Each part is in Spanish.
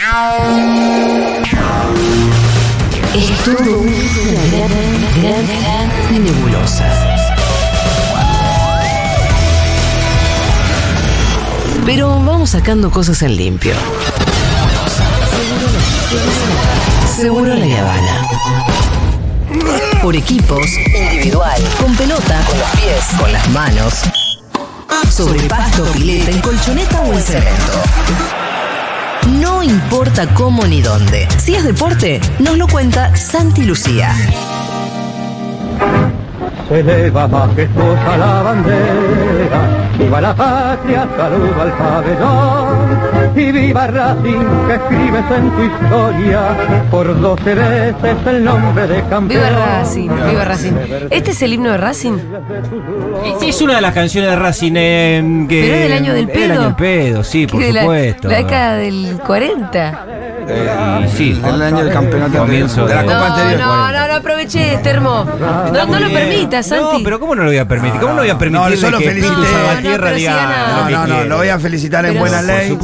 Es todo una nebulosa. Pero vamos sacando cosas en limpio. Seguro la Habana. Por equipos, individual, con pelota, con los pies, con las manos, sobre pasto, pileta, en colchoneta o en cemento. No importa cómo ni dónde. Si es deporte, nos lo cuenta Santi Lucía. Se eleva majestuosa la bandera, viva la patria, saludo al pabellón, y viva Racing que escribes en tu historia, por doce veces el nombre de campeón. Viva Racing, viva Racing. ¿Este es el himno de Racing? Sí, es una de las canciones de Racing. eh, que ¿Pero es del año del es del pedo? año del pedo, sí, por ¿Qué de la- supuesto. La, década del 40. Y sí, El año del campeonato anterior, de la Copa No, anterior. no, no, no aproveché, Termo. No, no lo permitas, Santi. No, pero ¿cómo no lo voy a permitir? ¿Cómo no voy a permitir No, solo que felicité. No, no, lo No, lo voy a felicitar en buena por ley.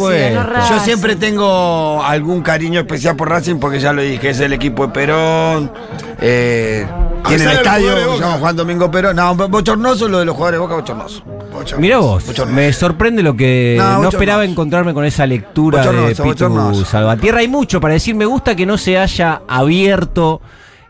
Yo siempre tengo algún cariño especial por Racing porque ya lo dije, es el equipo de Perón. eh, tiene el estadio, Boca. Juan Domingo Perón. No, bochornoso lo de los jugadores de Boca, bochornoso. Mira vos, me sorprende lo que No, no, bochornoso. esperaba encontrarme con esa lectura de Bochornoso, Pitu bochornoso. Salvatierra. Hay mucho para decir. Me gusta que no se haya abierto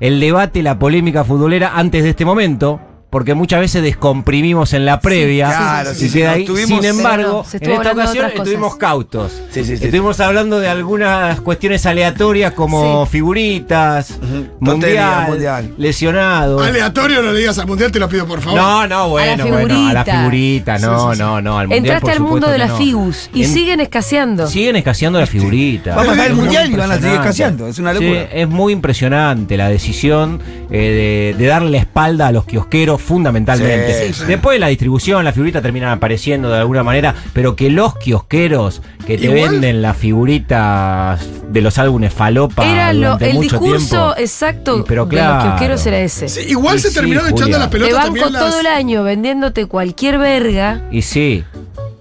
el debate, la polémica futbolera antes de este momento. Porque muchas veces descomprimimos en la previa claro, y sí, sí, queda ahí. tuvimos- Sin embargo, no, en esta ocasión estuvimos cosas. cautos. Sí, sí, sí. Estuvimos hablando de algunas cuestiones aleatorias como Sí. figuritas, mundial, mundial. lesionados. Aleatorio no le digas al mundial, te lo pido por favor. No, no, bueno, bueno, a la figurita. no, Sí, sí, sí. no, no, al mundial, Entraste por al mundo de las no. figus y En- siguen escaseando. Siguen escaseando la figurita. Va a pasar el Es muy mundial y van a seguir impresionante. escaseando, es una Sí, locura. es muy impresionante la decisión eh, de, de darle la espalda a los kiosqueros fundamentalmente. Sí, sí. Después la distribución, las figuritas terminan apareciendo de alguna manera, pero que los kiosqueros que te Igual- venden las figuritas de los álbumes falopa Era lo, el mucho discurso tiempo. exacto pero de claro. los kiosqueros era ese. Sí, igual Y se sí, terminaron Julia. echando las Te pelotas banco también las... todo el año vendiéndote cualquier verga Y sí,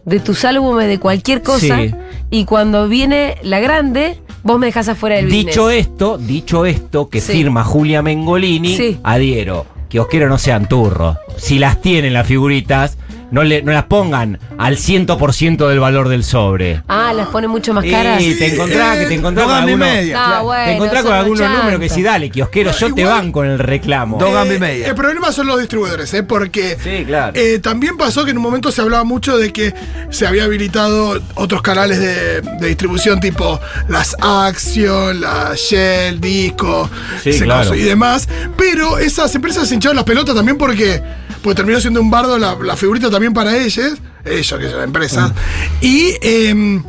de tus álbumes de cualquier cosa Sí. y cuando viene la grande, vos me dejás afuera del Dicho business. esto, dicho esto, que Sí. firma Julia Mengolini, Sí. adhiero. Kiosqueros no sean turros. Si las tienen las figuritas, no, le, no las pongan al 100% del valor del sobre. Ah, las pone mucho más caras. Y te encontrás, que te encontrás Dos con algunos, media. No, claro, bueno, te encontrás con algunos números que si dale, kiosquero, No, yo te banco en el reclamo. Dos Eh, y media. El problema son los distribuidores, ¿eh? porque Sí, claro. eh, también pasó que en un momento se hablaba mucho de que se había habilitado otros canales de, de distribución tipo las Action, la Shell, Disco, Sí, ese claro. y demás. Pero esas empresas se hincharon las pelotas también porque, porque terminó siendo un bardo la, la figurita también para ellos, ellos que son la empresa. Mm. Y eh,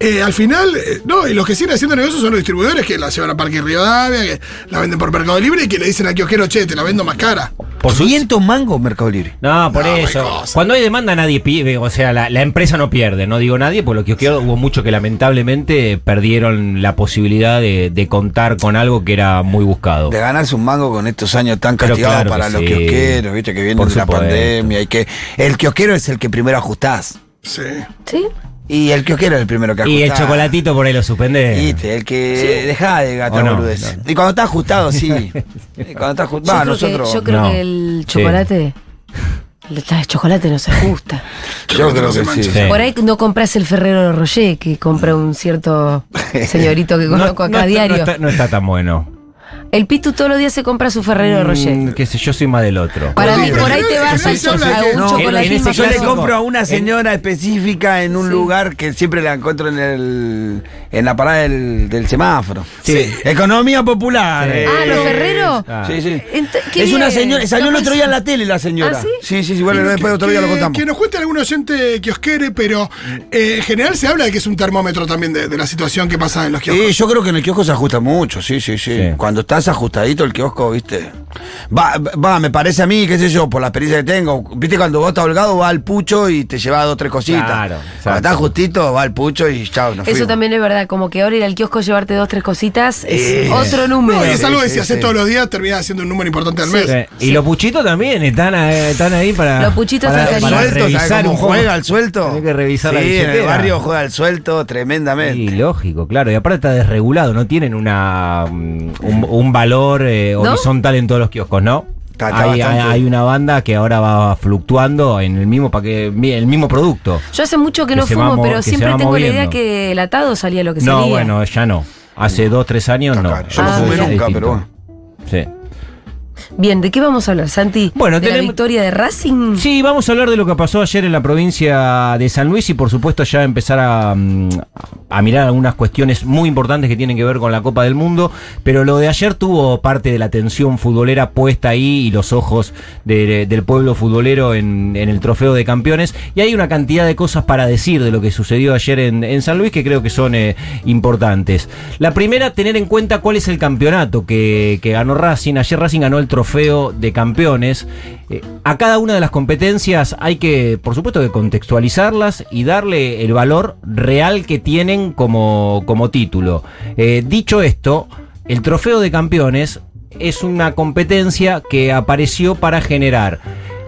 eh, al final, eh, no, y los que siguen haciendo negocios son los distribuidores que la llevan a Parque Rivadavia, que la venden por Mercado Libre y que le dicen al kiosquero, che, te la vendo más cara. Por su- 500 mangos Mercado Libre. No, por No, eso. Cuando hay demanda nadie pide, o sea, la, la empresa no pierde, no digo nadie, por lo que quiero, hubo muchos que lamentablemente perdieron la posibilidad de, de contar con algo que era muy buscado. De ganarse un mango con estos años tan castigados claro que para los sí. kiosqueros, viste, que vienen Por de la pandemia y que el kiosquero es el que primero ajustás. Sí. ¿Sí? Y el kiosquero es el primero que ajustás. Y el chocolatito por ahí lo suspende. Viste, el que deja de ¿O gastar no? boludeces. Y cuando está ajustado, sí. Cuando está Yo, ajustado, creo, nosotros. que, yo creo no. que el Sí. chocolate. El chocolate no se ajusta. Yo creo que sí. Sí. Por ahí no compras el Ferrero Rocher que compra un cierto señorito que conozco acá no a diario. No está, no está tan bueno. El Pitu todos los días se compra su Ferrero Rocher. Mm, que sé, yo soy más del otro. Para mí, por ahí te vas al a un más Yo le compro a una señora específica en un lugar que siempre la encuentro en el en la parada del, del semáforo. Sí. Economía popular. Sí. eh. Ah, los Ferrero. Ah. Sí, sí. Es una señora, salió el otro día en la tele la señora. ¿Ah, sí? Sí, sí, sí, bueno, Que- después otro día lo que- contamos. Que nos cuente algún oyente kiosquere, pero eh, en general se habla de que es un termómetro también de, de la situación que pasa en los kioscos. Sí, yo creo que en el kiosco se ajusta mucho, sí, sí, sí. Sí. Cuando estás ajustadito el kiosco, viste. Va, va, me parece a mí, qué sé yo, por la experiencia que tengo. Viste, cuando vos estás holgado, va al pucho y te lleva dos, tres cositas. Claro, Cuando estás justito, va al pucho y chao, nos Eso fuimos. también es verdad. Como que ahora ir al kiosco llevarte dos, tres cositas es Eh. otro número. No, y es algo que Sí, si sí, haces sí. todos los días termina siendo un número importante al mes. Sí. Y los puchitos también están, eh, están ahí para. Los puchitos para, están para calientes. suelto, ¿sabes revisar cómo un juega el suelto? Tenés que revisar sí, la en el billetera. barrio juega el suelto tremendamente. Y lógico, claro. Y aparte está desregulado, no tienen una mm, un, un valor eh, ¿No? horizontal en todos los kioscos, ¿no? Está- está hay, hay- bastante- hay una banda que ahora va fluctuando en el mismo paquete, el mismo producto. Yo hace mucho que, Que no fumo, va pero siempre tengo la idea que el atado salía lo que No, salía. bueno, ya no. Hace dos, tres años no. Yo Ah, no fumé nunca, pero bueno. Sí. Bien, ¿de qué vamos a hablar, Santi? Bueno, ¿De la victoria de Racing? Sí, vamos a hablar de lo que pasó ayer en la provincia de San Luis y por supuesto ya empezar a, mm, a mirar algunas cuestiones muy importantes que tienen que ver con la Copa del Mundo, pero lo de ayer tuvo parte de la atención futbolera puesta ahí y los ojos de- del pueblo futbolero en, en el trofeo de campeones y hay una cantidad de cosas para decir de lo que sucedió ayer en, en San Luis que creo que son eh, importantes. La primera, tener en cuenta cuál es el campeonato que, que ganó Racing. Ayer Racing ganó el trofeo de campeones. Eh, a cada una de las competencias hay que, por supuesto, contextualizarlas y darle el valor real que tienen como, como título. Eh, dicho esto, el trofeo de campeones es una competencia que apareció para generar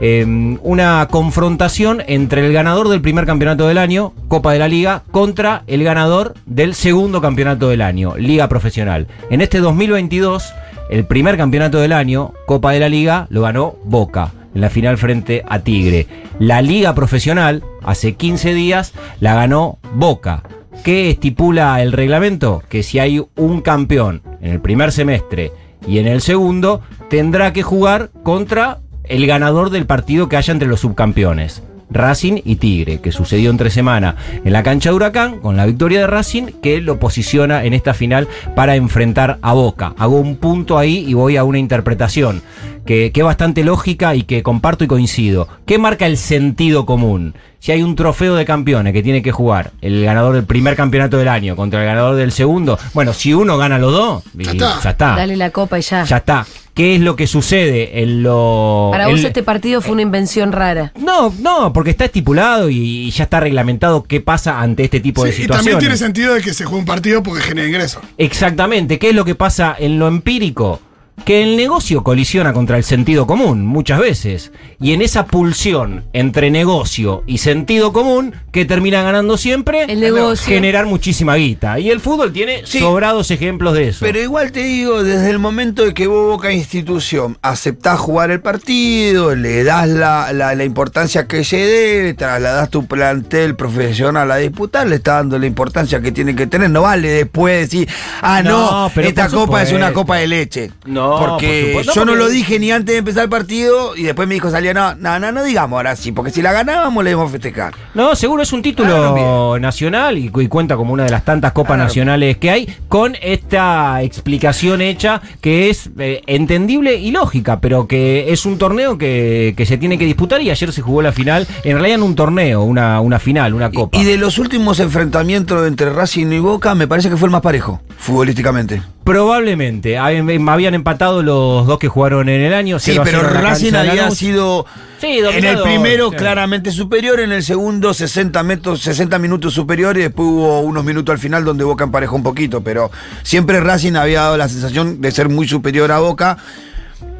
eh, una confrontación entre el ganador del primer campeonato del año, Copa de la Liga, contra el ganador del segundo campeonato del año, Liga Profesional. En este 2022, el primer campeonato del año, Copa de la Liga, lo ganó Boca en la final frente a Tigre. La Liga Profesional, hace 15 días, la ganó Boca. ¿Qué estipula el reglamento? Que si hay un campeón en el primer semestre y en el segundo, tendrá que jugar contra el ganador del partido que haya entre los subcampeones. Racing y Tigre, que sucedió entre semana en la cancha de Huracán, con la victoria de Racing, que lo posiciona en esta final para enfrentar a Boca. Hago un punto ahí y voy a una interpretación que, que es bastante lógica y que comparto y coincido. ¿Qué marca el sentido común? Si hay un trofeo de campeones que tiene que jugar el ganador del primer campeonato del año contra el ganador del segundo, bueno, si uno gana los dos, y Ya está. ya está. Dale la copa y ya. Ya está. ¿Qué es lo que sucede en lo. Para en- vos este partido fue una invención rara. No, no, porque está estipulado y, y ya está reglamentado qué pasa ante este tipo de Sí, y situaciones. también tiene sentido de que se juegue un partido porque genera ingresos. Exactamente. ¿Qué es lo que pasa en lo empírico? Que el negocio colisiona contra el sentido común muchas veces. Y en esa pulsión entre negocio y sentido común, que termina ganando siempre, El negocio. generar muchísima guita. Y el fútbol tiene Sí. sobrados ejemplos de eso. Pero igual te digo, desde el momento de que vos, Boca Institución, aceptás jugar el partido, le das la, la- la importancia que se debe, trasladás tu plantel profesional a disputar, le estás dando la importancia que tiene que tener. No vale después decir, ah, no, No, pero esta copa es una copa de leche. No, por porque supuesto. yo No, porque- lo dije ni antes de empezar el partido y después me dijo, salía, no, no, no, no digamos ahora sí, porque si la ganábamos le debemos festejar. No, seguro es un título Claro, nacional y, y cuenta como una de las tantas copas Claro. nacionales que hay, con esta explicación hecha que es eh, entendible y lógica, pero que es un torneo que, que se tiene que disputar y ayer se jugó la final, en realidad en un torneo, una, una final, una copa. Y, y de los últimos enfrentamientos entre Racing y Boca, me parece que fue el más parejo, futbolísticamente. Probablemente, habían, habían empatado los dos que jugaron en el año. Sí, 0 a pero 0 en la Racing había sido Sí, en el primero sí. claramente superior, en el segundo 60, metros, 60 minutos superior y después hubo unos minutos al final donde Boca emparejó un poquito, pero siempre Racing había dado la sensación de ser muy superior a Boca.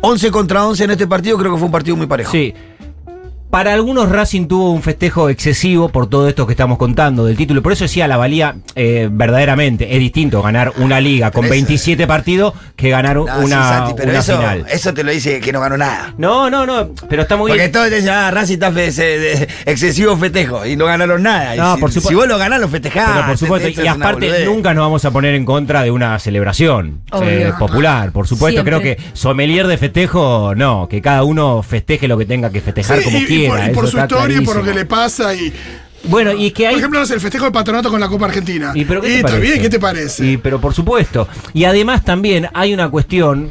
11 contra 11 en este partido creo que fue un partido muy parejo. Sí. Para algunos Racing tuvo un festejo excesivo por todo esto que estamos contando del título. Por eso decía la valía eh, verdaderamente. Es distinto ganar una liga con Pero eso- 27 partidos que ganar No, sí, una, Santi, pero una eso, final. eso te lo dice que no ganó nada. No, no, no. Pero está muy Porque bien. todos te dicen, ah, Racing está fe- se- de- excesivo festejo y no ganaron nada. Y No, si, por supuesto. si vos lo ganás, lo festejás. Pero por supuesto, y aparte nunca nos vamos a poner en contra de una celebración eh, popular. Por supuesto, Siempre. creo que sommelier de festejo, no, que cada uno festeje lo que tenga que festejar Sí, como y, y quiera. por, y por su historia y por lo que le pasa. Y, Bueno, y que hay por ejemplo, no el festejo de patronato con la Copa Argentina. ¿Y, pero qué te parece? bien, ¿qué te parece? Y, pero por supuesto. Y además también hay una cuestión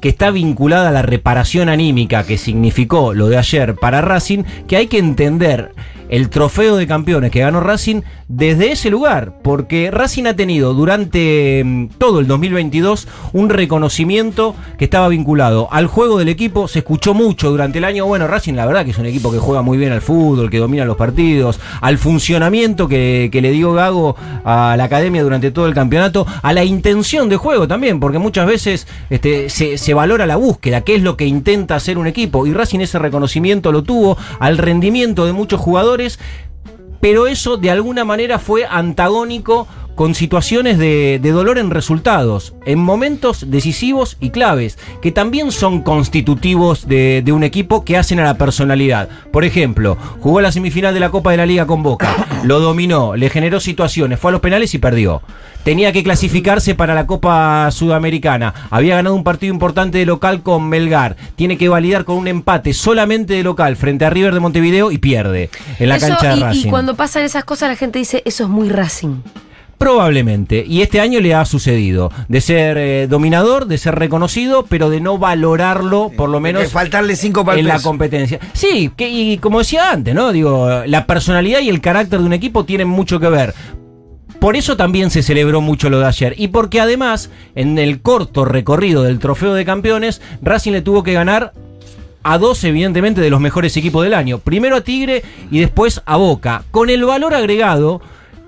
que está vinculada a la reparación anímica que significó lo de ayer para Racing, que hay que entender el trofeo de campeones que ganó Racing desde ese lugar, porque Racing ha tenido durante mm, todo el 2022 un reconocimiento que estaba vinculado al juego del equipo, se escuchó mucho durante el año, bueno, Racing la verdad que es un equipo que juega muy bien al fútbol, que domina los partidos, al funcionamiento que, le dio Gago a la academia durante todo el campeonato, a la intención de juego también, porque muchas veces este, se, se valora la búsqueda, qué es lo que intenta hacer un equipo, y Racing ese reconocimiento lo tuvo, al rendimiento de muchos jugadores, pero eso de alguna manera fue antagónico con situaciones de, de, dolor en resultados, en momentos decisivos y claves, que también son constitutivos de, de, un equipo que hacen a la personalidad. Por ejemplo, jugó la semifinal de la Copa de la Liga con Boca, lo dominó, le generó situaciones, fue a los penales y perdió. Tenía que clasificarse para la Copa Sudamericana. Había ganado un partido importante de local con Melgar. Tiene que validar con un empate solamente de local frente a River de Montevideo y pierde en la Eso, cancha de y, Racing. y cuando pasan esas cosas la gente dice, eso es muy Racing. Probablemente. Y este año le ha sucedido. De ser eh, dominador, de ser reconocido, pero de no valorarlo, por lo menos. Faltarle cinco en la competencia. Sí, que, y como decía antes, ¿no? Digo, la personalidad y el carácter de un equipo tienen mucho que ver. Por eso también se celebró mucho lo de ayer. Y porque además, en el corto recorrido del trofeo de campeones, Racing le tuvo que ganar a dos, evidentemente, de los mejores equipos del año. Primero a Tigre y después a Boca. Con el valor agregado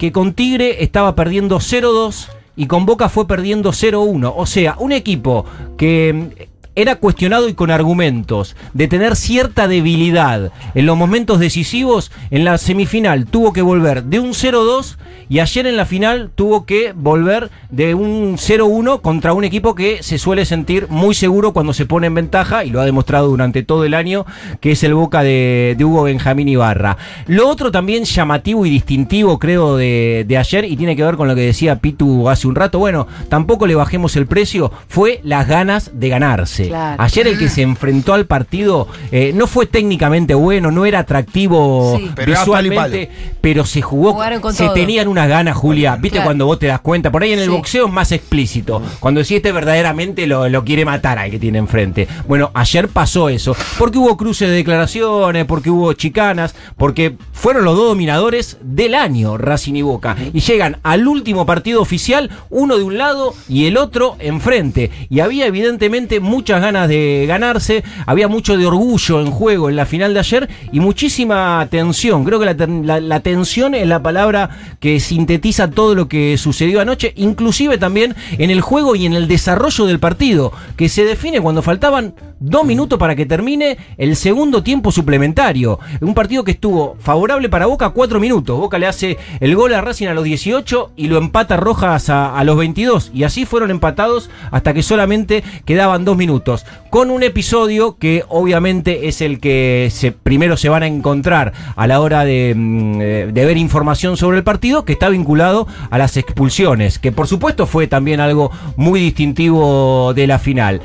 que con Tigre estaba perdiendo 0-2 y con Boca fue perdiendo 0-1. O sea, un equipo que era cuestionado y con argumentos de tener cierta debilidad en los momentos decisivos, en la semifinal tuvo que volver de un 0-2 y ayer en la final tuvo que volver de un 0-1 contra un equipo que se suele sentir muy seguro cuando se pone en ventaja y lo ha demostrado durante todo el año, que es el Boca de, Hugo Benjamín Ibarra. Lo otro también llamativo y distintivo creo de, de ayer y tiene que ver con lo que decía Pitu hace un rato, bueno, tampoco le bajemos el precio, fue las ganas de ganarse. Claro. Ayer el que se enfrentó al partido eh, no fue técnicamente bueno, no era atractivo Sí. Visualmente, pero se jugó, se todo. tenían unas ganas, Julia. Viste Claro. cuando vos te das cuenta, por ahí en el Sí. boxeo es más explícito, cuando si este verdaderamente lo, lo quiere matar al que tiene enfrente. Bueno, ayer pasó eso, porque hubo cruces de declaraciones, porque hubo chicanas, porque fueron los dos dominadores del año, Racing y Boca, y llegan al último partido oficial, uno de un lado y el otro enfrente. Y había evidentemente muchas ganas de ganarse, había mucho de orgullo en juego en la final de ayer y muchísima tensión. Creo que la, ten- la- la tensión es la palabra que sintetiza todo lo que sucedió anoche, inclusive también en el juego y en el desarrollo del partido, que se define cuando faltaban dos minutos para que termine el segundo tiempo suplementario. Un partido que estuvo favorable para Boca cuatro minutos. Boca le hace el gol a Racing a los 18 y lo empata Rojas a, a los 22. Y así fueron empatados hasta que solamente quedaban dos minutos. Con un episodio que obviamente es el que se, primero se van a encontrar a la hora de, mm, eh, de ver información sobre el partido, que está vinculado a las expulsiones, que por supuesto fue también algo muy distintivo de la final.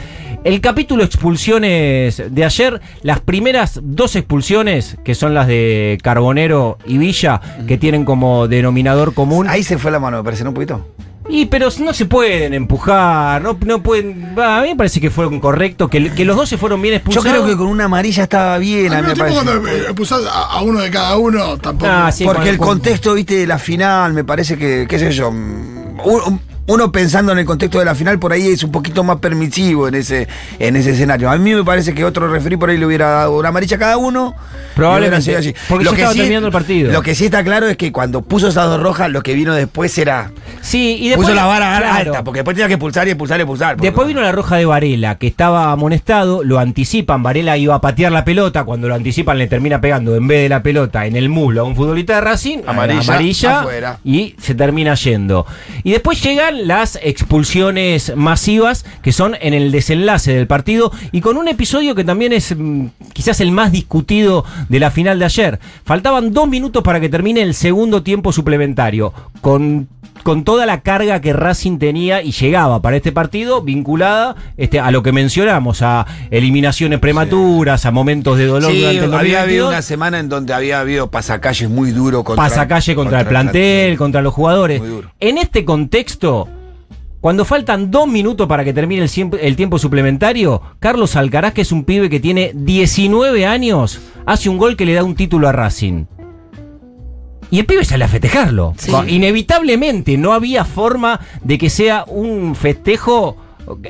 El capítulo expulsiones de ayer, las primeras dos expulsiones, que son las de Carbonero y Villa, que tienen como denominador común. Ahí se fue la mano, me parece, ¿no? Un poquito. Y pero no se pueden empujar, no, no pueden. va, a mí me parece que fue correcto, que, que los dos se fueron bien Yo expulsados. creo que con una amarilla estaba bien, a Al mí me mismo tiempo, parece. cuando pusás a, a uno de cada uno, tampoco. Ah, sí, Porque el con- contexto, viste, de la final, me parece que, qué sé yo, mm, un- uno pensando en el contexto de la final, por ahí es un poquito más permisivo en ese, en ese escenario. A mí me parece que otro referí por ahí le hubiera dado una amarilla a cada uno. Probablemente, porque ya estaba terminando el partido. Lo que sí está claro es que cuando puso esas dos rojas, lo que vino después era. Sí, y después. puso la vara claro. alta, porque después tenía que pulsar y expulsar y porque- Después vino la roja de Varela, que estaba amonestado, lo anticipan, Varela iba a patear la pelota, cuando lo anticipan le termina pegando en vez de la pelota en el muslo a un futbolista de Racing, Amarilla, amarilla afuera. y se termina yendo. Y después llegan las expulsiones masivas, que son en el desenlace del partido, y con un episodio que también es mm, quizás el más discutido de la final de ayer. Faltaban dos minutos para que termine el segundo tiempo suplementario, con con toda la carga que Racing tenía y llegaba para este partido, vinculada este, a lo que mencionamos, a eliminaciones prematuras, a momentos de dolor Sí, durante el había habido 2022, una semana en donde había habido pasacalles muy duro contra pasacalle contra, el plantel, contra los jugadores. Muy duro. En este contexto, cuando faltan dos minutos para que termine el tiempo suplementario, Carlos Alcaraz, que es un pibe que tiene 19 años, hace un gol que le da un título a Racing. Y el pibe sale a festejarlo. Sí. Inevitablemente no había forma de que sea un festejo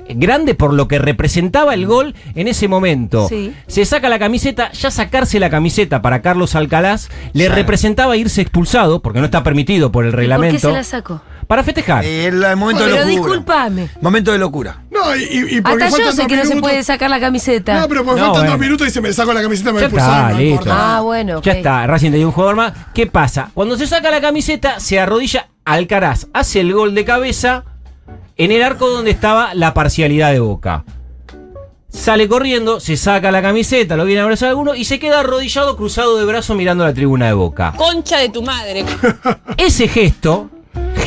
grande por lo que representaba el gol en ese momento. Sí. Se saca la camiseta, ya sacarse la camiseta para Carlos Alcalaz le representaba irse expulsado, porque no está permitido por el ¿Por qué reglamento, se la sacó? Para festejar. Eh, El, el momento Pero de locura. discúlpame. Momento de locura. No, y, y- porque Hasta yo sé que no se puede sacar la camiseta. No, pero porque No, faltan bueno. dos minutos y se me saco la camiseta y me Ya expulsaron, está, no listo. importa. Ah, bueno. Ya está, Racing tenía un jugador más. ¿Qué pasa? Cuando se saca la camiseta, se arrodilla Alcaraz, hace el gol de cabeza en el arco donde estaba la parcialidad de Boca. Sale corriendo, se saca la camiseta, lo viene a abrazar alguno y se queda arrodillado, cruzado de brazo mirando la tribuna de Boca. Concha de tu madre. Ese gesto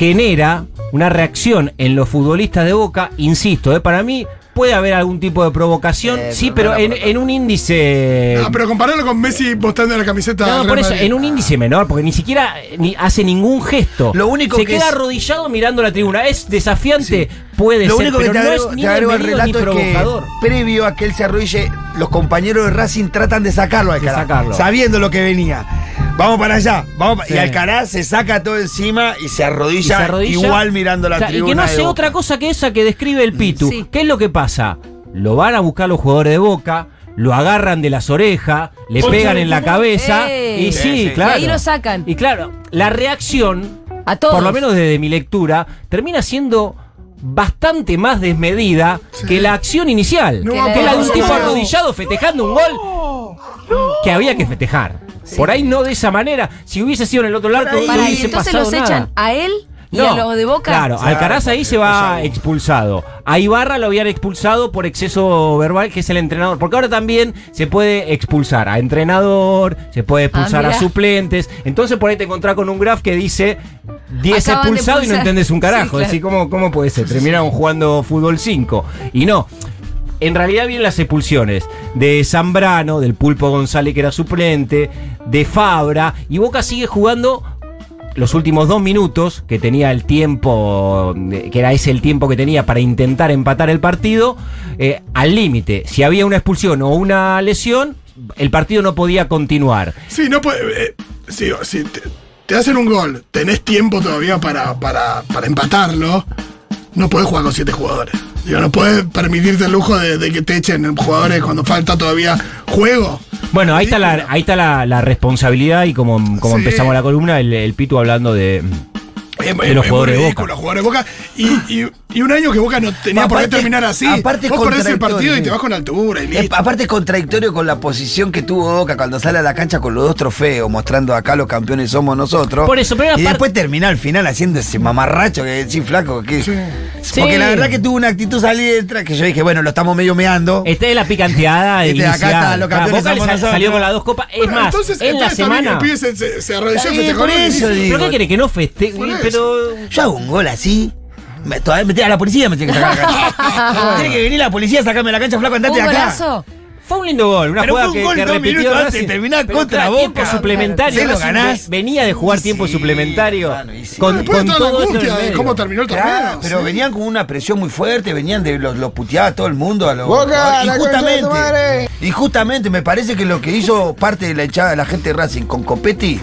genera una reacción en los futbolistas de Boca, insisto, eh, para mí puede haber algún tipo de provocación, Eh, sí, pero en, un índice... Ah, pero compararlo con Messi mostrando la camiseta No, por eso, Madrid. en un índice menor, porque ni siquiera eh, ni hace ningún gesto. Lo único Se que queda es- arrodillado mirando la tribuna. ¿Es desafiante? Puede Lo ser, único que pero te no agrego, es ni te agrego al ni relato es que provocador. previo a que él se arrodille, los compañeros de Racing tratan de sacarlo a De sacarlo. sabiendo lo que venía. Vamos para allá, vamos pa- Sí. y Alcaraz se saca todo encima y se Y arrodilla, se arrodilla. igual mirando la O sea, tribuna. Y que no hace otra cosa que esa que describe el Pitu. Sí. ¿Qué es lo que pasa? Lo van a buscar los jugadores de Boca, lo agarran de las orejas, le pegan en la cabeza y sí, Sí, sí. claro. Y ahí lo sacan. Y claro, la reacción, A todos. por lo menos desde mi lectura, termina siendo bastante más desmedida que la acción inicial. No, que la de un tipo arrodillado festejando un gol que había que festejar. Por ahí no de esa manera. Si hubiese sido en el otro lado, no hubiese entonces pasado los nada. echan a él y No, a los de Boca. Claro, Alcaraz ahí se va expulsado. A Ibarra lo habían expulsado por exceso verbal, que es el entrenador. Porque ahora también se puede expulsar a entrenador, se puede expulsar Ah, a suplentes. Entonces por ahí te encontrás con un graph que dice 10 Acaban de expulsados y no entendés un carajo. Sí, claro. Decís, ¿cómo, ¿cómo puede ser? Terminaron jugando fútbol 5. Y no. En realidad vienen las expulsiones de Zambrano, del Pulpo González que era suplente, de Fabra, y Boca sigue jugando los últimos dos minutos, que tenía el tiempo, eh, que era ese el tiempo que tenía para intentar empatar el partido, eh, al límite. Si había una expulsión o una lesión, el partido no podía continuar. Sí, no puede. eh, sí, si te, te hacen un gol, tenés tiempo todavía para, para, para empatarlo, no podés jugar con siete jugadores. Digo, no puedes permitirte el lujo de, de que te echen jugadores cuando falta todavía juego. Bueno, ahí está la, ahí está la, la responsabilidad y como, como Sí. empezamos la columna, el, el Pitu hablando de... Los es jugadores de Boca. ridículo, los jugadores de Boca. Y, y- y un año que Boca no tenía por qué Aparte- terminar así. aparte es Vos perdés el contradictorio, partido y te vas con altura y Es- listo. aparte es contradictorio con la posición que tuvo Boca cuando sale a la cancha con los dos trofeos, mostrando acá los campeones somos nosotros. Por eso, pero y aparte- después termina al final haciendo ese mamarracho que decís flaco. Que, Sí. Porque Sí. la verdad que tuvo una actitud salida que yo dije, bueno, lo estamos medio meando. Esta es la picanteada de Este, acá está, los Ah, campeones Boca somos nosotros. salió con las dos copas. Es Bueno, más, entonces, en la entonces semana... el pibe se, se, arrodilló, festejó por eso digo. ¿Pero qué quiere? Que no festeje. Pero... Yo hago un gol así. Me, todavía me, a la policía me tiene que sacar de la cancha. tiene que venir la policía a sacarme de la cancha, flaco, andate ¿Un de acá. golazo? Fue un lindo gol, una Pero jugada fue un que, gol que dos repitió antes Racing. de terminar contra claro, tiempo Boca. suplementario. Se lo ganás. Venía de jugar tiempo Sí, suplementario. claro, sí. Con, con toda la todo angustia de cómo terminó el torneo. Claro, pero sí. venían con una presión muy fuerte, venían de los, los puteaba a todo el mundo a los Boca, la y justamente, y justamente me parece que lo que hizo parte de la hinchada de la gente de Racing con Copetti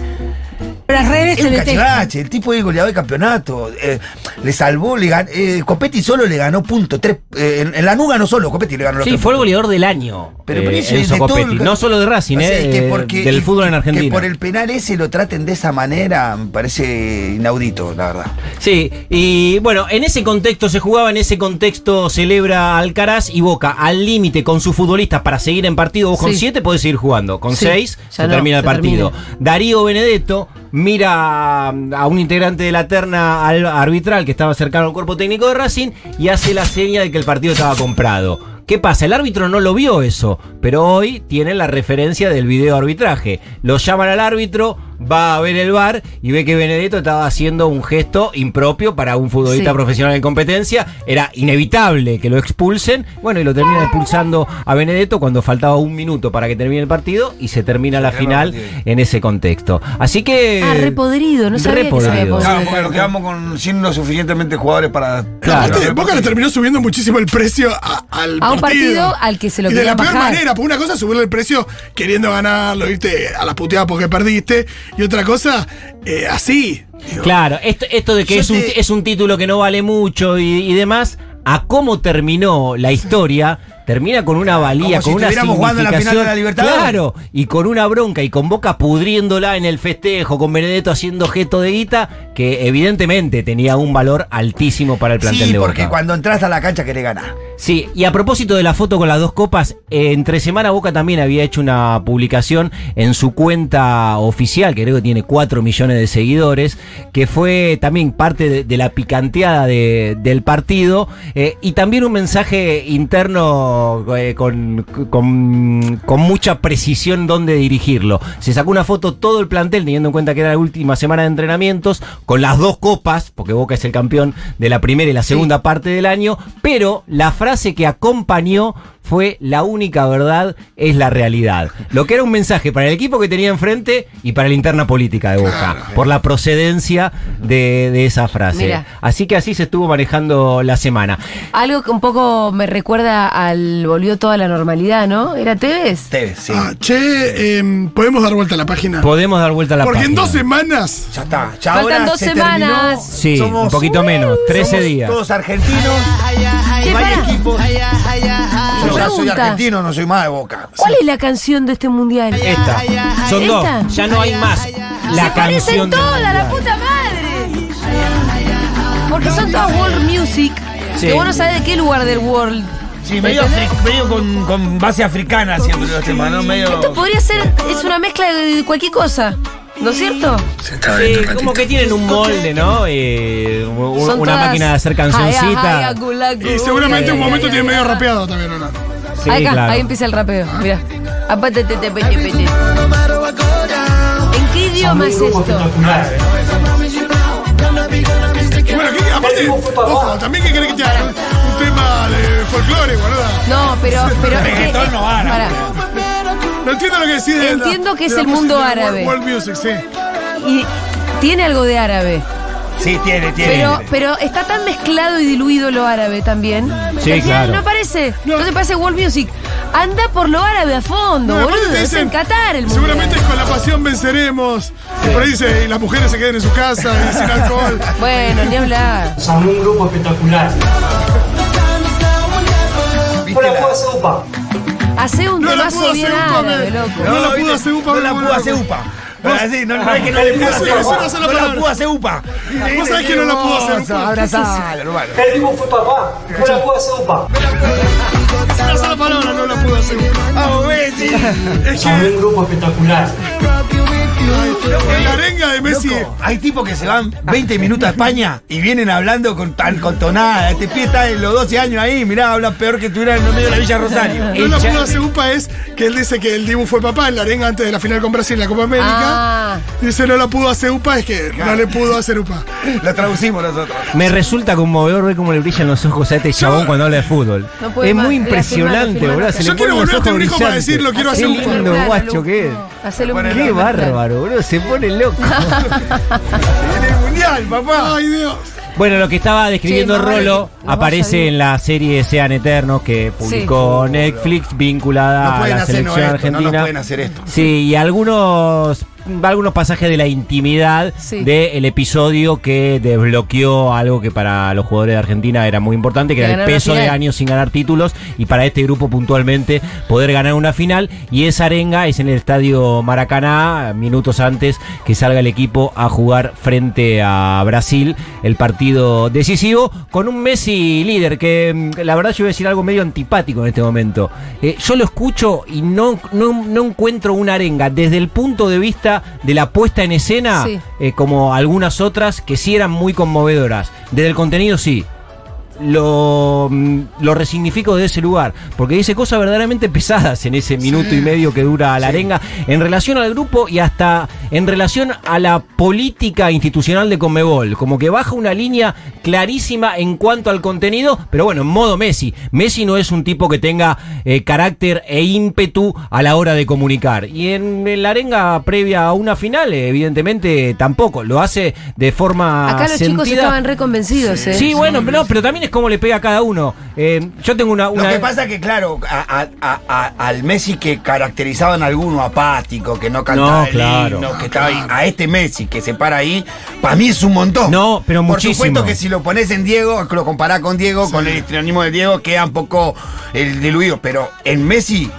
Las redes es un cachivache, el tipo es goleador de campeonato, eh, le salvó, le ganó, eh, Copetti solo le ganó punto, tres, eh, en, en la nuga no solo, Copetti le ganó los Sí, tres fue el goleador del año. Pero eh, por eso, de todo Copetti. el- No solo de Racing, O sea, eh, que porque- del y- fútbol en Que Argentina. por el penal ese lo traten de esa manera, me parece inaudito, la verdad. Sí, y bueno, en ese contexto se jugaba, en ese contexto celebra Alcaraz y Boca al límite con sus futbolistas para seguir en partido. Vos con Sí. siete podés seguir jugando, con Sí, seis se no, termina el se partido. termina. Darío Benedetto mira a un integrante de la terna al- arbitral que estaba cercano al cuerpo técnico de Racing y hace la seña de que el partido estaba comprado. ¿Qué pasa? El árbitro no lo vio eso, pero hoy tiene la referencia del video arbitraje. Lo llaman al árbitro, va a ver el bar y ve que Benedetto estaba haciendo un gesto impropio para un futbolista Sí. profesional en competencia. Era inevitable que lo expulsen. Bueno, y lo termina expulsando a Benedetto cuando faltaba un minuto para que termine el partido y se termina la final en ese contexto. Así que. Ah, repodrido, no sabía que se repodrido. podrido. Claro, porque nos quedamos con, sin lo suficientemente jugadores para. Claro. Aparte, Boca le terminó subiendo muchísimo el precio a- al A un partido al que se lo y de la peor manera, porque una cosa es subirle el precio queriendo ganarlo, irte a la puteada porque perdiste, y otra cosa eh, así. Digo, Claro, esto, esto de que Yo es un, te- es un título que no vale mucho y, y demás, a cómo terminó la historia, termina con una valía, Como si con una estuviéramos jugando la final de la. Libertadores. Claro, y con una bronca y con Boca pudriéndola en el festejo, con Benedetto haciendo gesto de guita, que evidentemente tenía un valor altísimo para el plantel Sí, de porque Boca. cuando entras a la cancha querés ganar. Sí, y a propósito de la foto con las dos copas, eh, entre semana Boca también había hecho una publicación en su cuenta oficial, que creo que tiene 4 millones de seguidores, que fue también parte de, de la picanteada de- del partido, eh, y también un mensaje interno eh, con, con, con mucha precisión dónde dirigirlo. Se sacó una foto todo el plantel, teniendo en cuenta que era la última semana de entrenamientos, con las dos copas, porque Boca es el campeón de la primera y la segunda parte del año, pero la frase que acompañó fue la única verdad es la realidad. Lo que era un mensaje para el equipo que tenía enfrente y para la interna política de Boca, por la procedencia de, de esa frase. Mira. Así que así se estuvo manejando la semana. Algo que un poco me recuerda al volvió toda la normalidad, ¿no? ¿Era Tevez? Tevez, sí. ah, che, em, podemos dar vuelta a la página. Podemos dar vuelta a la Porque en página. dos semanas. Ya está. Ya Faltan ahora dos se semanas. terminó. Sí, un poquito menos, 13 somos días. Todos argentinos. Hay pará. Yo ya soy argentino, no soy más de boca. ¿Cuál es la canción de este mundial? Esta. Son dos. ¿Esta? Ya no hay más. La Se parecen todas, la puta madre. Porque son todas world music. Sí. Que vos no sabés de qué lugar del world. Sí, medio, medio con, con base africana siempre los temas, ¿no? Medio. Esto podría ser, es una mezcla de cualquier cosa. ¿No es cierto? Sí, como que tienen un molde, ¿no? Eh, u- Son una todas máquina de hacer jaya, jaya, cancioncita. gula, gula, Y seguramente un momento tiene medio rapeado también, ¿o no? Sí, Acá, claro. ahí empieza el rapeo. Mira. Aparte, te, te, pete, pete. ¿En qué idioma es esto? Bueno, ¿qué- aparte, ojo, también que querés que te haga un tema de folclore, boluda. No, pero, pero es que, Reggaetón no van a pará. No entiendo lo que decís de la- Entiendo que es el mundo árabe. World, world music, sí. Y tiene algo de árabe. Sí, tiene, tiene. Pero, pero está tan mezclado y diluido lo árabe también. Sí, que claro. No parece. No. No. te parece world music. Anda por lo árabe a fondo, No, boludo. te Es dicen, en Qatar el mundo. Seguramente con la pasión venceremos. Y por ahí dice, y las mujeres se queden en su casa y sin alcohol. Bueno, ni hablar. Son un grupo espectacular. ¿Viste Hola, la-. Hace un No la pudo temazo bien hacer UPA, árabe, loco. No la ¿viste? pudo hacer UPA, No la no, pudo no, hacer no. UPA. Así, no, no es que no le pudo hacer UPA. no se la No la pudo hacer UPA. Vos sabés que no la pudo hacer UPA. Abrazalo, hermano. El tipo fue papá. Hola, puedo hacer upa. Esa es la palabra, no la pudo hacer UPA. Vamos, Messi. Es que un grupo espectacular. En la arenga de Messi. Loco, hay tipos que se van 20 minutos a España y vienen hablando con tan con tonada. Este pie está en los 12 años ahí, mirá, habla peor que estuviera en el medio de la Villa Rosario. No la UPA es que él dice que el Dibu fue papá en la arenga antes de la final con Brasil en la Copa América. Ah, Dice no la pudo hacer UPA, es que no le pudo hacer UPA. Lo traducimos nosotros. Me resulta conmovedor ver cómo le brillan los ojos a este chabón cuando habla de fútbol. No puede es más. muy impresionante, firmar, boludo. firmar. Se Yo le quiero ponen los volver a ojos tener un hijo para brillantes. decirlo, quiero hacer Qué un lindo Claro, guacho que es. hacele un Qué bárbaro, boludo. Se pone loco. En el mundial, papá. Ay, Dios. Bueno, lo que estaba describiendo Sí, Rolo aparece en la serie Sean Eternos que publicó Netflix vinculada No a pueden la selección esto, no argentina. pueden hacer esto. Sí, y algunos algunos pasajes de la intimidad Sí. del episodio que desbloqueó algo que para los jugadores de Argentina era muy importante, que era el peso de años sin ganar títulos y para este grupo puntualmente poder ganar una final. Y esa arenga es en el estadio Maracaná minutos antes que salga el equipo a jugar frente a Brasil el partido decisivo con un Messi líder que mm, la verdad yo voy a decir algo medio antipático en este momento. Eh, yo lo escucho y no, no, no encuentro una arenga desde el punto de vista de la puesta en escena Sí. eh, como algunas otras que sí eran muy conmovedoras desde el contenido sí lo, mm, lo resignifico de ese lugar, porque dice cosas verdaderamente pesadas en ese minuto y medio que dura la arenga en relación al grupo y hasta en relación a la política institucional de Conmebol, como que baja una línea clarísima en cuanto al contenido, pero bueno, en modo Messi. Messi no es un tipo que tenga eh, carácter e ímpetu a la hora de comunicar. Y en, en la arenga previa a una final, eh, evidentemente tampoco, lo hace de forma Acá los chicos estaban reconvencidos, ¿eh? Sí, bueno, pero, no, pero también es cómo le pega a cada uno. Eh, yo tengo una. Lo que pasa que, claro, a- a- a- a- al Messi que caracterizaban alguno apático, que no cantaba No, el claro. himno, que estaba ahí, a este Messi que se para ahí, para mí es un montón. No, pero Por muchísimo. supuesto que si lo pones en Diego, lo comparás con Diego, con el histrionismo de Diego, queda un poco el diluido. Pero en Messi,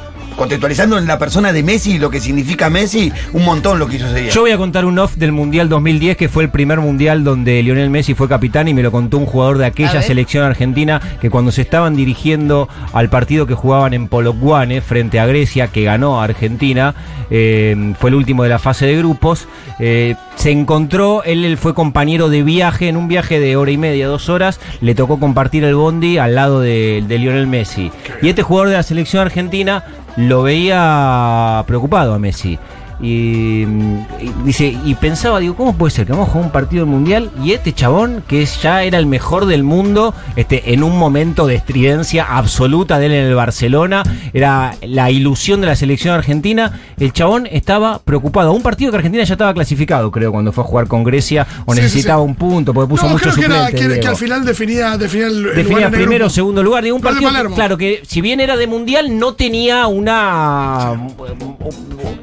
contextualizando en la persona de Messi, lo que significa Messi, un montón lo que hizo ese día. Yo voy a contar un off del Mundial 2010, que fue el primer Mundial donde Lionel Messi fue capitán y me lo contó un jugador de aquella selección argentina, que cuando se estaban dirigiendo al partido que jugaban en Polokwane frente a Grecia, que ganó a Argentina, eh, fue el último de la fase de grupos, eh, se encontró, él, él fue compañero de viaje, en un viaje de hora y media, dos horas, le tocó compartir el bondi al lado de, de Lionel Messi. Y este jugador de la selección argentina lo veía preocupado a Messi. Y, y dice, y pensaba, digo, ¿cómo puede ser que vamos a jugar un partido del mundial y este chabón, que ya era el mejor del mundo, este, en un momento de estridencia absoluta de él en el Barcelona, era la ilusión de la selección argentina, el chabón estaba preocupado. Un partido que Argentina ya estaba clasificado, creo, cuando fue a jugar con Grecia, o Sí, necesitaba sí. un punto, porque puso No, mucho creo que, era- que- al final definía, definía el, el Definía el primero o grupo. segundo lugar. Digo, un Gol de partido, Palermo. claro, que si bien era de mundial, no tenía una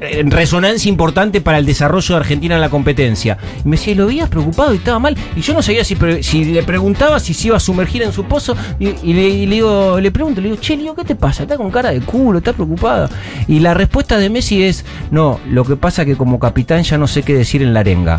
eh, importante para el desarrollo de Argentina en la competencia. Y me decía, lo veías preocupado y estaba mal. Y yo no sabía si, le preguntaba si se iba a sumergir en su pozo. Y, le, digo, le pregunto, le digo, che, ¿qué te pasa? Está con cara de culo, está preocupada. Y la respuesta de Messi es, no, lo que pasa que como capitán ya no sé qué decir en la arenga.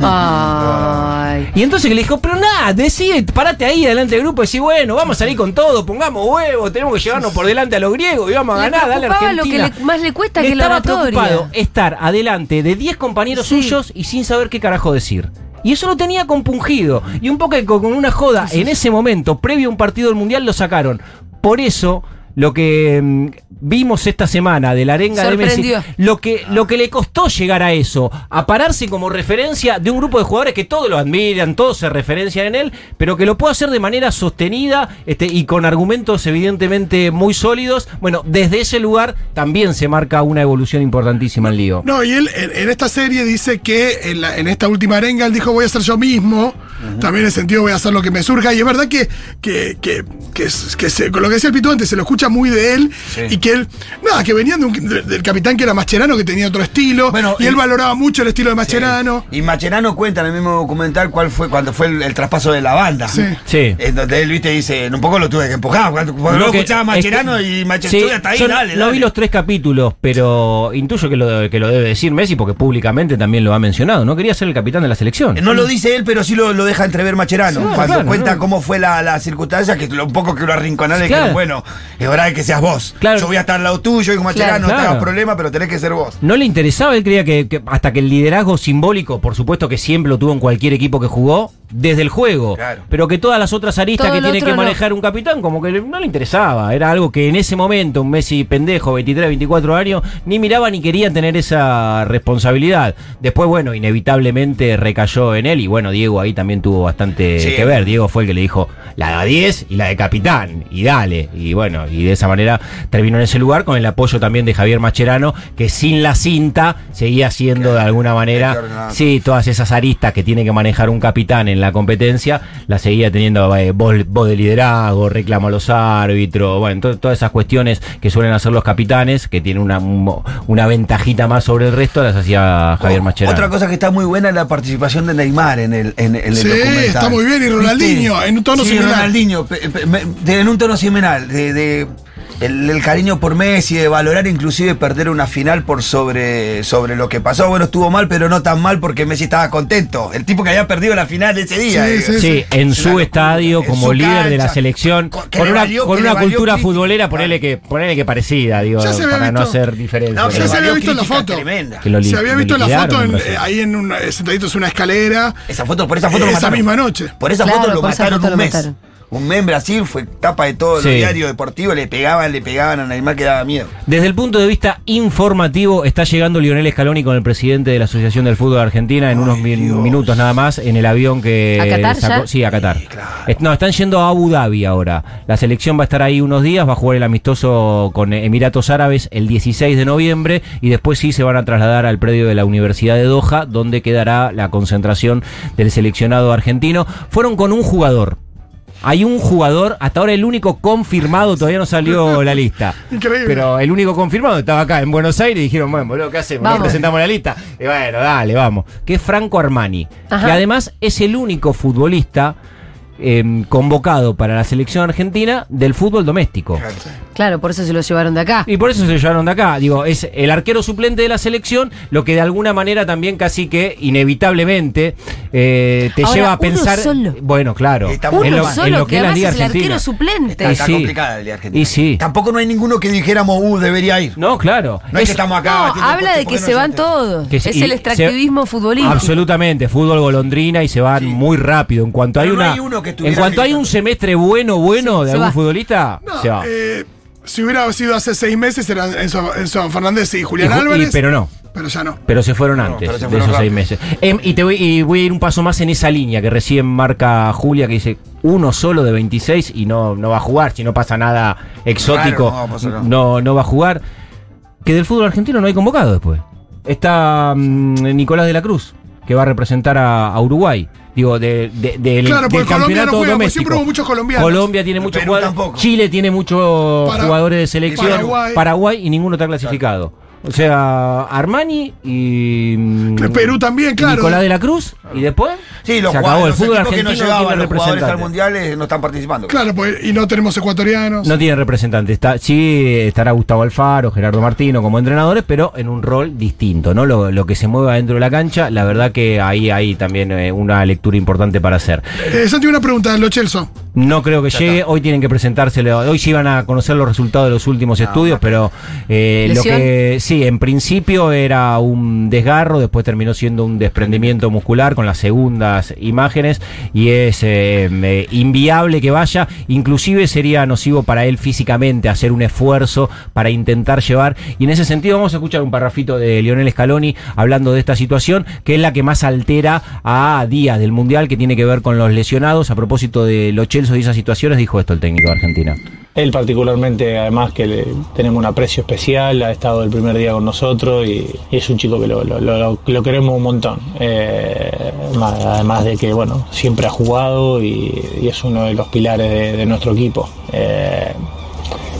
Ay. Y entonces le dijo, pero nada, decí, parate ahí delante del grupo y decís, bueno, vamos a salir con todo, pongamos huevos, tenemos que llevarnos por delante a los griegos y vamos a Le ganar, dale preocupaba lo Argentina. que le- más le cuesta Le que estaba preocupado estar adelante de 10 compañeros Sí. suyos y sin saber qué carajo decir. Y eso lo tenía compungido. Y un poco con una joda, en ese momento, previo a un partido del Mundial, lo sacaron. Por eso, lo que mm, vimos esta semana de la arenga de Messi, Sorprendió. lo que, lo que le costó llegar a eso, a pararse como referencia de un grupo de jugadores que todos lo admiran, todos se referencian en él, pero que lo puede hacer de manera sostenida este, y con argumentos evidentemente muy sólidos. Bueno, desde ese lugar también se marca una evolución importantísima en Lío. No, y él en, en esta serie dice que en, la- en esta última arenga él dijo voy a ser yo mismo. También en el sentido voy a hacer lo que me surja. Y es verdad que, que, que, que, se- con lo que decía el Pitu antes se lo escucha muy de él. Y que él, nada, que venían de un- de- del capitán que era Mascherano, que tenía otro estilo. Bueno, y él y- valoraba mucho el estilo de Mascherano. Y Macherano cuenta en el mismo documental cuál fue cuando fue el, el traspaso de la banda. Sí. Sí. En donde él, viste, dice, un poco lo tuve que empujar, Lo que- escuchaba es Macherano que- y Macherano Sí, hasta ahí, yo dale, no vi los tres capítulos, pero intuyo que lo, que lo debe decir Messi porque públicamente también lo ha mencionado. No quería ser el capitán de la selección. No lo dice él, pero sí lo, lo deja entrever Macherano. Cuando claro, cuenta cómo fue la, la circunstancia, que lo- un poco que lo arrinconaron y Claro. que bueno, es hora de que seas vos. Claro. Yo voy a estar al lado tuyo y Macherano no te hagas problema, pero tenés que ser vos. No le interesaba, él creía que, que hasta que el liderazgo simbólico, por supuesto que siempre lo tuvo en cualquier equipo que jugó, desde el juego. Claro. Pero que todas las otras aristas Todo que tiene que no. manejar un capitán, como que no le interesaba. Era algo que en ese momento, un Messi pendejo, 23, 24 años, ni miraba ni quería tener esa responsabilidad. Después, bueno, inevitablemente recayó en él y bueno, Diego ahí también tuvo bastante Sí. que ver. Diego fue el que le dijo la de 10 y la de capitán, y dale. Y bueno, y de esa manera terminó en ese lugar con el apoyo también de Javier Macherano, que sin la cinta seguía siendo de alguna manera, sí, todas esas aristas que tiene que manejar un capitán en la competencia, las seguía teniendo eh, voz, voz de liderazgo, reclamo a los árbitros, bueno, to- todas esas cuestiones que suelen hacer los capitanes, que tienen una, un- una ventajita más sobre el resto, las hacía Javier Oh, Macherano. Otra cosa que está muy buena es la participación de Neymar en el, en, en el Sí, documental. está muy bien, y ¿Viste? Ronaldinho, en un tono sí, similar. Ronaldinho, en un tono similar, de, de- el, el cariño por Messi, de valorar inclusive perder una final por sobre, sobre lo que pasó. Bueno, estuvo mal, pero no tan mal porque Messi estaba contento. El tipo que había perdido la final ese día. Sí, sí, Sí, en su locura. estadio, En como su líder de la selección, con una, valió- con una cultura crítica. futbolera, ponele que, ponele que parecida, digo, Ya se había para no visto. hacer diferencia. No, Ya se había visto la crítica foto. tremenda. Que lo li- Se había lo visto la foto en- eh, ahí en un, eh, sentaditos en una escalera. Esa foto, por esa foto lo Esa mataron. misma noche. Por esa Claro, foto lo mataron un lo mes. Un en Brasil fue tapa de todos Sí. los diarios deportivos, le pegaban, le pegaban a Neymar que daba miedo. Desde el punto de vista informativo, está llegando Lionel Scaloni con el presidente de la Asociación del Fútbol de Argentina en unos Dios. minutos nada más en el avión que ¿A Qatar ya? Sí, a Qatar. claro. No, están yendo a Abu Dhabi ahora. La selección va a estar ahí unos días, va a jugar el amistoso con Emiratos Árabes el 16 de noviembre y después sí se van a trasladar al predio de la Universidad de Doha, donde quedará la concentración del seleccionado argentino. Fueron con un jugador. Hay un jugador, hasta ahora el único confirmado, todavía no salió la lista. Increíble. Pero el único confirmado estaba acá en Buenos Aires y dijeron, bueno, boludo, ¿qué hacemos? ¿No Vamos. presentamos la lista? Y bueno, dale, vamos. Que es Franco Armani. Ajá. Que además es el único futbolista em, convocado para la selección argentina del fútbol doméstico. Claro, por eso se lo llevaron de acá. Y por eso se lo llevaron de acá. Digo, es el arquero suplente de la selección, lo que de alguna manera también casi que inevitablemente eh, te Ahora, lleva a uno pensar. solo. Bueno, claro. Está Uno muy en lo, solo, en lo que que es la además Liga es el Argentina. arquero suplente. Está, Y está sí. complicada la Liga Argentina. Y sí. Tampoco no hay ninguno que dijéramos, uh, debería ir. No, claro. No es Es- que estamos acá. No, habla de que se no van se- todos. Que se- es y el extractivismo futbolístico. Absolutamente, fútbol golondrina y se van muy rápido. En cuanto hay no una, hay uno que en cuanto hay un semestre bueno, bueno Sí, de algún va. futbolista, No, se va. eh, si hubiera sido hace seis meses, eran Enzo, Enzo Fernández y Julián y- Álvarez. pero no. Pero ya no. Pero se fueron antes se de esos seis meses. Em, y, te voy, y voy a ir un paso más en esa línea que recién marca Julia, que dice uno solo de 26 y no, no va a jugar. Si no pasa nada exótico, Claro, no va a pasar nada. no, no va a jugar. Que del fútbol argentino no hay convocado después. Está mm, Nicolás de la Cruz, que va a representar a, a Uruguay. Digo, de, de- del, Claro, del no campeonato juega, porque doméstico. siempre hubo muchos colombianos. Colombia tiene muchos jugadores. tampoco. Chile tiene muchos jugadores de selección. Paraguay. Paraguay y ninguno está clasificado. O sea, Armani y. mm, Perú también, claro. Nicolás de la Cruz. Y después. Sí, los, se acabó. jugadores, El los fútbol equipos que argentino no no llegaban los jugadores al mundial eh, no están participando. Claro, pues, y no tenemos ecuatorianos. No tiene representante. Está, sí, estará Gustavo Alfaro, Gerardo Martino como entrenadores, pero en un rol distinto, ¿no? Lo, lo que se mueva dentro de la cancha, la verdad que ahí hay también eh, una lectura importante para hacer. Eh, Santi, una pregunta, Lo Chelso. No creo que llegue. Hoy tienen que presentárselo. Hoy sí iban a conocer los resultados de los últimos estudios, pero eh, lo que sí, en principio era un desgarro, después terminó siendo un desprendimiento muscular con las segundas imágenes y es eh, eh, inviable que vaya. Inclusive sería nocivo para él físicamente hacer un esfuerzo para intentar llevar. Y en ese sentido vamos a escuchar un parrafito de Lionel Scaloni hablando de esta situación, que es la que más altera a días del Mundial, que tiene que ver con los lesionados. A propósito de los Esas situaciones, dijo esto el técnico de. Él particularmente, además que le tenemos un aprecio especial, ha estado el primer día con nosotros y, es un chico que lo, lo- lo- lo queremos un montón. Eh, además de que, bueno, siempre ha jugado y, es uno de los pilares de, nuestro equipo. Eh,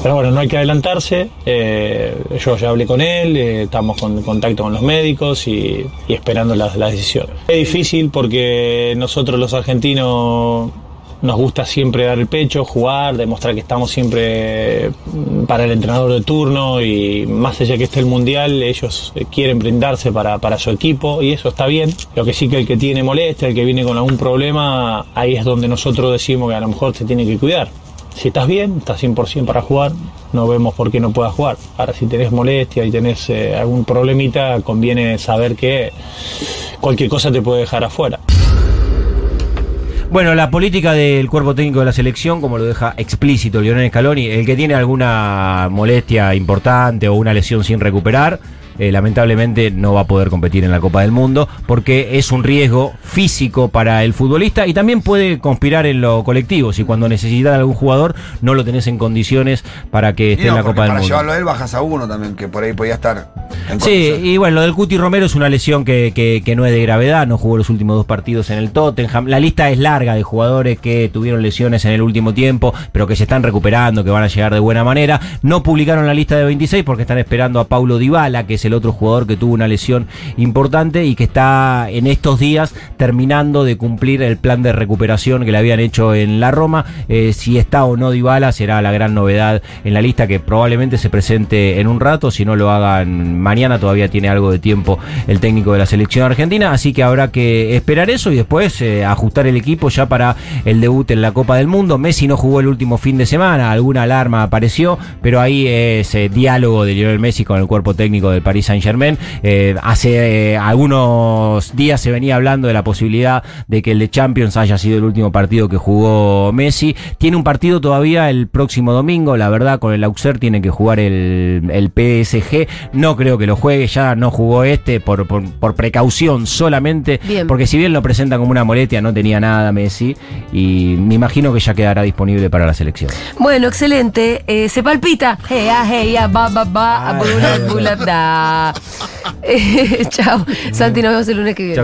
pero bueno, no hay que adelantarse. eh, yo ya hablé con él, estamos con contacto con los médicos y, esperando la, la decisión. Es difícil porque nosotros los argentinos nos gusta siempre dar el pecho, jugar, demostrar que estamos siempre mm, para el entrenador de turno y más allá que esté el mundial, ellos eh, quieren brindarse para, para su equipo y eso está bien. Lo que sí que el que tiene molestia, el que viene con algún problema, ahí es donde nosotros decimos que a lo mejor se tiene que cuidar. Si estás bien, estás 100% para jugar, no vemos por qué no puedas jugar. Ahora, si tenés molestia y tenés eh, algún problemita, conviene saber que cualquier cosa te puede dejar afuera. Bueno, la política del cuerpo técnico de la selección, como lo deja explícito Lionel Scaloni, el que tiene alguna molestia importante o una lesión sin recuperar, eh, lamentablemente no va a poder competir en la Copa del Mundo porque es un riesgo físico para el futbolista y también puede conspirar en lo colectivo. Si cuando necesitas algún jugador no lo tenés en condiciones para que esté no, en la Copa del para Mundo. llevarlo a él bajas a uno también, que por ahí podía estar. en Sí, y bueno, lo del Cuti Romero es una lesión que, que- que no es de gravedad, no jugó los últimos dos partidos en el Tottenham. La lista es larga de jugadores que tuvieron lesiones en el último tiempo, pero que se están recuperando, que van a llegar de buena manera. No publicaron la lista de 26 porque están esperando a Paulo Dybala, que es el otro jugador que tuvo una lesión importante y que está en estos días terminando de cumplir el plan de recuperación que le habían hecho en la Roma. Eh, si está o no Dybala será la gran novedad en la lista que probablemente se presente en un rato, si no lo hagan mañana todavía tiene algo de tiempo el técnico de la selección argentina, así que habrá que esperar eso y después eh, ajustar el equipo ya para el debut en la Copa del Mundo. Messi no jugó el último fin de semana, alguna alarma apareció, pero ahí es eh, diálogo de Lionel Messi con el cuerpo técnico del Paris Saint Germain. hace eh, algunos días se venía hablando de la posibilidad de que el de Champions haya sido el último partido que jugó Messi. Tiene un partido todavía el próximo domingo, la verdad, con el Auxerre tiene que jugar el, el PSG. No creo que lo juegue, ya no jugó este por, por, por precaución solamente, Bien. porque si bien lo presenta como una molestia, no tenía nada Messi y me imagino que ya quedará disponible para la selección. Bueno, excelente. Eh, se palpita. Hey, ah, hey, ah, ba, ba, ba, Chao. Santi, nos vemos el lunes que viene. Chau,